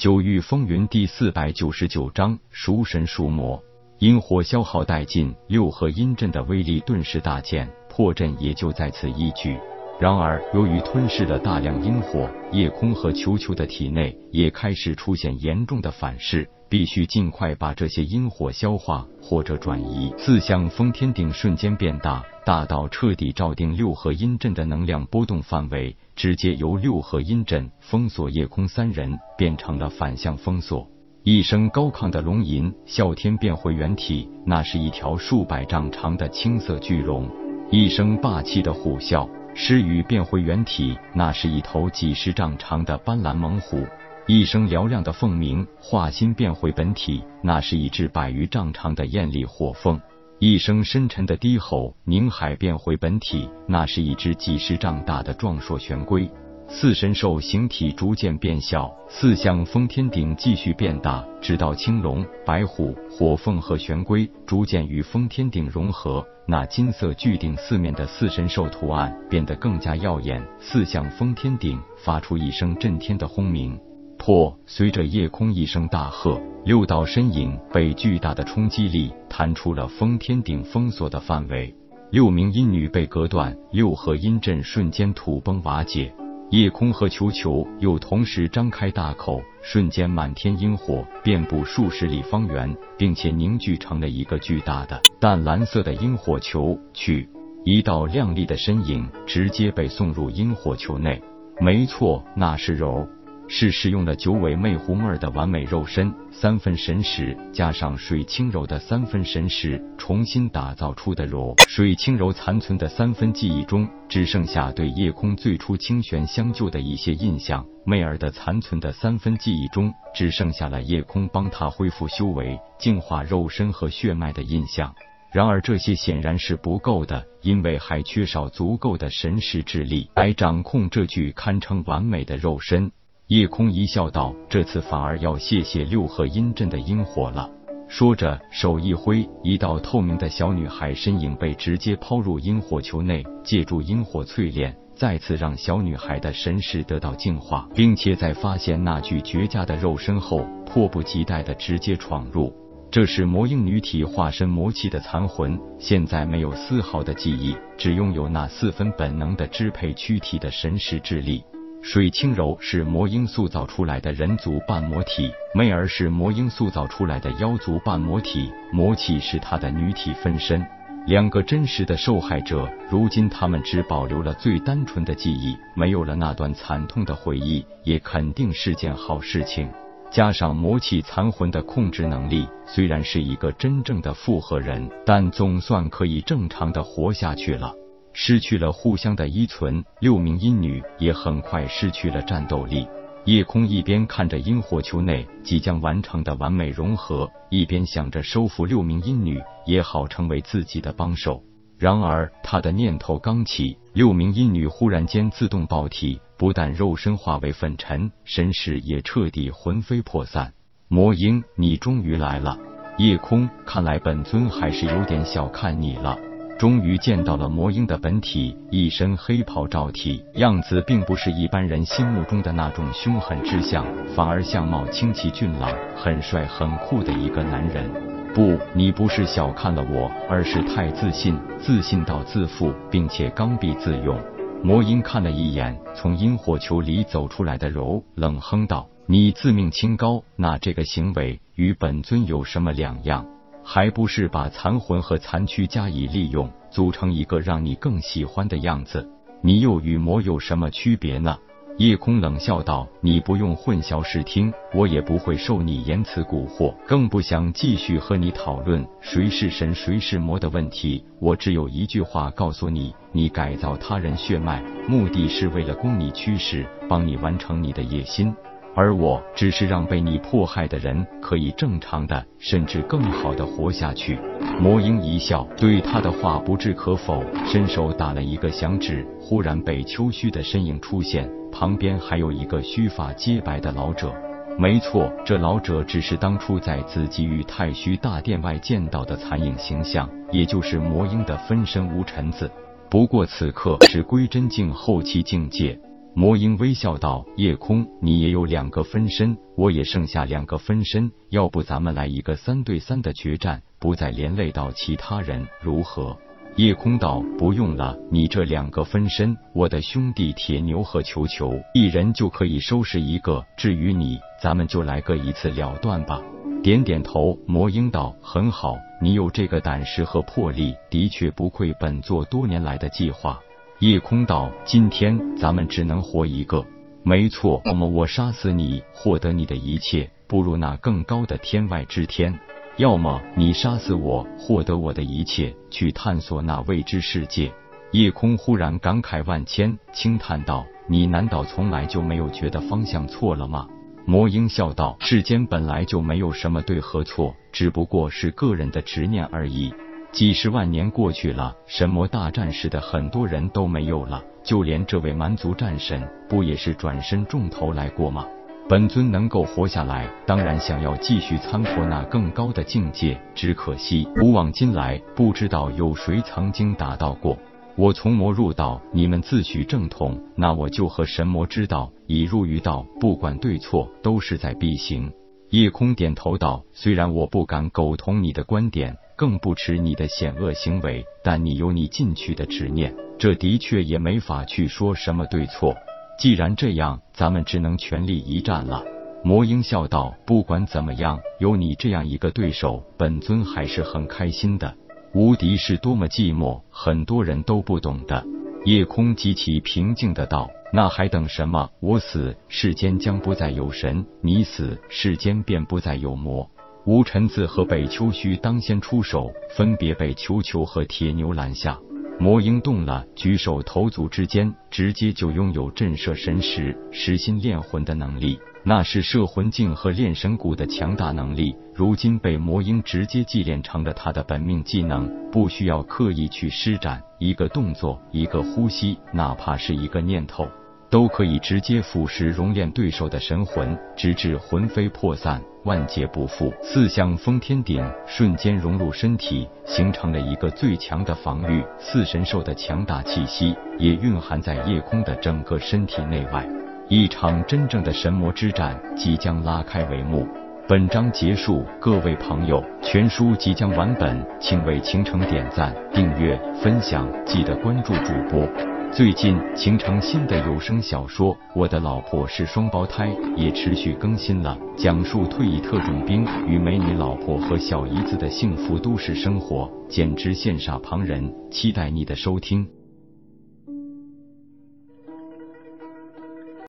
九域风云第四百九十九章熟神熟魔，阴火消耗殆尽，六合阴阵的威力顿时大减，破阵也就在此一举。然而，由于吞噬了大量阴火，夜空和球球的体内也开始出现严重的反噬，必须尽快把这些阴火消化或者转移。四象封天顶瞬间变大，大到彻底照定六合阴阵的能量波动范围，直接由六合阴阵封锁夜空三人，变成了反向封锁。一声高亢的龙吟，啸天变回原体，那是一条数百丈长的青色巨龙；一声霸气的虎啸。诗雨变回原体，那是一头几十丈长的斑斓猛虎；一声嘹亮的凤鸣，化心变回本体，那是一只百余丈长的艳丽火凤；一声深沉的低吼，宁海变回本体，那是一只几十丈大的壮硕玄龟。四神兽形体逐渐变小，四象封天顶继续变大，直到青龙、白虎、火凤和玄龟逐渐与封天顶融合，那金色巨顶四面的四神兽图案变得更加耀眼。四象封天顶发出一声震天的轰鸣，破！随着夜空一声大喝，六道身影被巨大的冲击力弹出了封天顶封锁的范围，六名阴女被隔断，六合阴阵瞬间土崩瓦解。夜空和球球又同时张开大口，瞬间满天萤火遍布数十里方圆，并且凝聚成了一个巨大的淡蓝色的萤火球。去，一道亮丽的身影直接被送入萤火球内。没错，那是柔。是使用了九尾魅狐妹儿的完美肉身，三分神识加上水清柔的三分神识，重新打造出的柔。水清柔残存的三分记忆中，只剩下对夜空最初清玄相救的一些印象；媚儿的残存的三分记忆中，只剩下了夜空帮她恢复修为、净化肉身和血脉的印象。然而这些显然是不够的，因为还缺少足够的神识之力来掌控这具堪称完美的肉身。夜空一笑道：“这次反而要谢谢六合阴阵的阴火了。”说着，手一挥，一道透明的小女孩身影被直接抛入阴火球内，借助阴火淬炼，再次让小女孩的神识得到净化，并且在发现那具绝佳的肉身后，迫不及待的直接闯入。这是魔婴女体化身魔气的残魂，现在没有丝毫的记忆，只拥有那四分本能的支配躯体的神识之力。水清柔是魔婴塑造出来的人族半魔体，媚儿是魔婴塑造出来的妖族半魔体，魔气是她的女体分身。两个真实的受害者，如今他们只保留了最单纯的记忆，没有了那段惨痛的回忆，也肯定是件好事情。加上魔气残魂的控制能力，虽然是一个真正的复合人，但总算可以正常的活下去了。失去了互相的依存，六名阴女也很快失去了战斗力。夜空一边看着阴火球内即将完成的完美融合，一边想着收服六名阴女也好成为自己的帮手。然而他的念头刚起，六名阴女忽然间自动爆体，不但肉身化为粉尘，神识也彻底魂飞魄散。魔婴，你终于来了！夜空，看来本尊还是有点小看你了。终于见到了魔婴的本体，一身黑袍罩体，样子并不是一般人心目中的那种凶狠之相，反而相貌清奇俊朗，很帅很酷的一个男人。不，你不是小看了我，而是太自信，自信到自负，并且刚愎自用。魔婴看了一眼从阴火球里走出来的柔，冷哼道：“你自命清高，那这个行为与本尊有什么两样？”还不是把残魂和残躯加以利用，组成一个让你更喜欢的样子。你又与魔有什么区别呢？夜空冷笑道：“你不用混淆视听，我也不会受你言辞蛊惑，更不想继续和你讨论谁是神谁是魔的问题。我只有一句话告诉你：你改造他人血脉，目的是为了供你驱使，帮你完成你的野心。”而我只是让被你迫害的人可以正常的，甚至更好的活下去。魔婴一笑，对他的话不置可否，伸手打了一个响指。忽然，北秋虚的身影出现，旁边还有一个须发皆白的老者。没错，这老者只是当初在紫极域太虚大殿外见到的残影形象，也就是魔婴的分身无尘子。不过此刻是归真境后期境界。魔婴微笑道：“夜空，你也有两个分身，我也剩下两个分身，要不咱们来一个三对三的决战，不再连累到其他人，如何？”夜空道：“不用了，你这两个分身，我的兄弟铁牛和球球一人就可以收拾一个。至于你，咱们就来个一次了断吧。”点点头，魔婴道：“很好，你有这个胆识和魄力，的确不愧本座多年来的计划。”夜空道：“今天咱们只能活一个，没错。要么我杀死你，获得你的一切，步入那更高的天外之天；要么你杀死我，获得我的一切，去探索那未知世界。”夜空忽然感慨万千，轻叹道：“你难道从来就没有觉得方向错了吗？”魔婴笑道：“世间本来就没有什么对和错，只不过是个人的执念而已。”几十万年过去了，神魔大战时的很多人都没有了，就连这位蛮族战神，不也是转身重头来过吗？本尊能够活下来，当然想要继续参破那更高的境界，只可惜古往今来，不知道有谁曾经达到过。我从魔入道，你们自诩正统，那我就和神魔之道已入于道，不管对错，都是在必行。夜空点头道：“虽然我不敢苟同你的观点。”更不耻你的险恶行为，但你有你进取的执念，这的确也没法去说什么对错。既然这样，咱们只能全力一战了。魔婴笑道：“不管怎么样，有你这样一个对手，本尊还是很开心的。无敌是多么寂寞，很多人都不懂的。”夜空极其平静的道：“那还等什么？我死，世间将不再有神；你死，世间便不再有魔。”吴尘子和北秋虚当先出手，分别被球球和铁牛拦下。魔婴动了，举手投足之间，直接就拥有震慑神识、实心炼魂的能力。那是摄魂镜和炼神骨的强大能力，如今被魔婴直接祭炼成了他的本命技能，不需要刻意去施展，一个动作，一个呼吸，哪怕是一个念头。都可以直接腐蚀熔炼对手的神魂，直至魂飞魄散，万劫不复。四象封天鼎瞬间融入身体，形成了一个最强的防御。四神兽的强大气息也蕴含在夜空的整个身体内外。一场真正的神魔之战即将拉开帷幕。本章结束，各位朋友，全书即将完本，请为倾城点赞、订阅、分享，记得关注主播。最近，形成新的有声小说《我的老婆是双胞胎》也持续更新了，讲述退役特种兵与美女老婆和小姨子的幸福都市生活，简直羡煞旁人。期待你的收听。